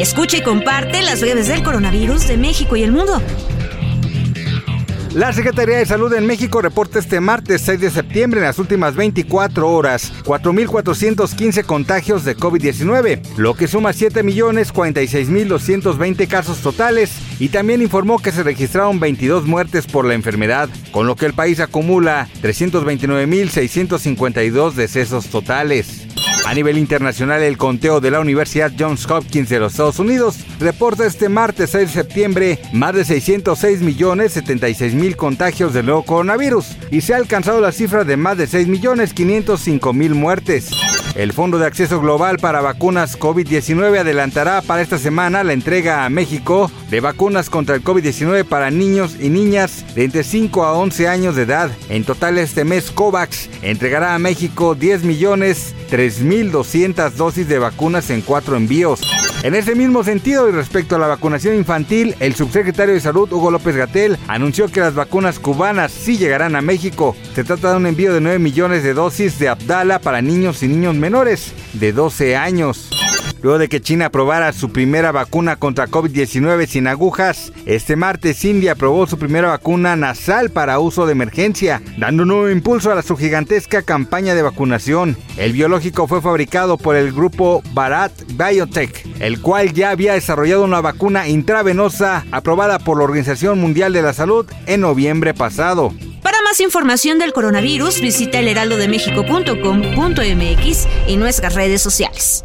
Escucha y comparte las redes del coronavirus de México y el mundo. La Secretaría de Salud en México reporta este martes 6 de septiembre en las últimas 24 horas 4.415 contagios de COVID-19, lo que suma 7.046.220 casos totales y también informó que se registraron 22 muertes por la enfermedad, con lo que el país acumula 329.652 decesos totales. A nivel internacional, el conteo de la Universidad Johns Hopkins de los Estados Unidos reporta este martes 6 de septiembre más de 606 millones 76 mil contagios del nuevo coronavirus y se ha alcanzado la cifra de más de 6 millones 505 mil muertes. El Fondo de Acceso Global para Vacunas COVID-19 adelantará para esta semana la entrega a México de vacunas contra el COVID-19 para niños y niñas de entre 5 a 11 años de edad. En total este mes COVAX entregará a México 10 millones 3.200 dosis de vacunas en cuatro envíos. En ese mismo sentido y respecto a la vacunación infantil, el subsecretario de Salud Hugo López Gatel anunció que las vacunas cubanas sí llegarán a México. Se trata de un envío de 9 millones de dosis de Abdala para niños y niños menores de 12 años. Luego de que China aprobara su primera vacuna contra COVID-19 sin agujas, este martes India aprobó su primera vacuna nasal para uso de emergencia, dando un nuevo impulso a su gigantesca campaña de vacunación. El biológico fue fabricado por el grupo Bharat Biotech, el cual ya había desarrollado una vacuna intravenosa aprobada por la Organización Mundial de la Salud en noviembre pasado. Para más información del coronavirus, visita elheraldodemexico.com.mx y nuestras redes sociales.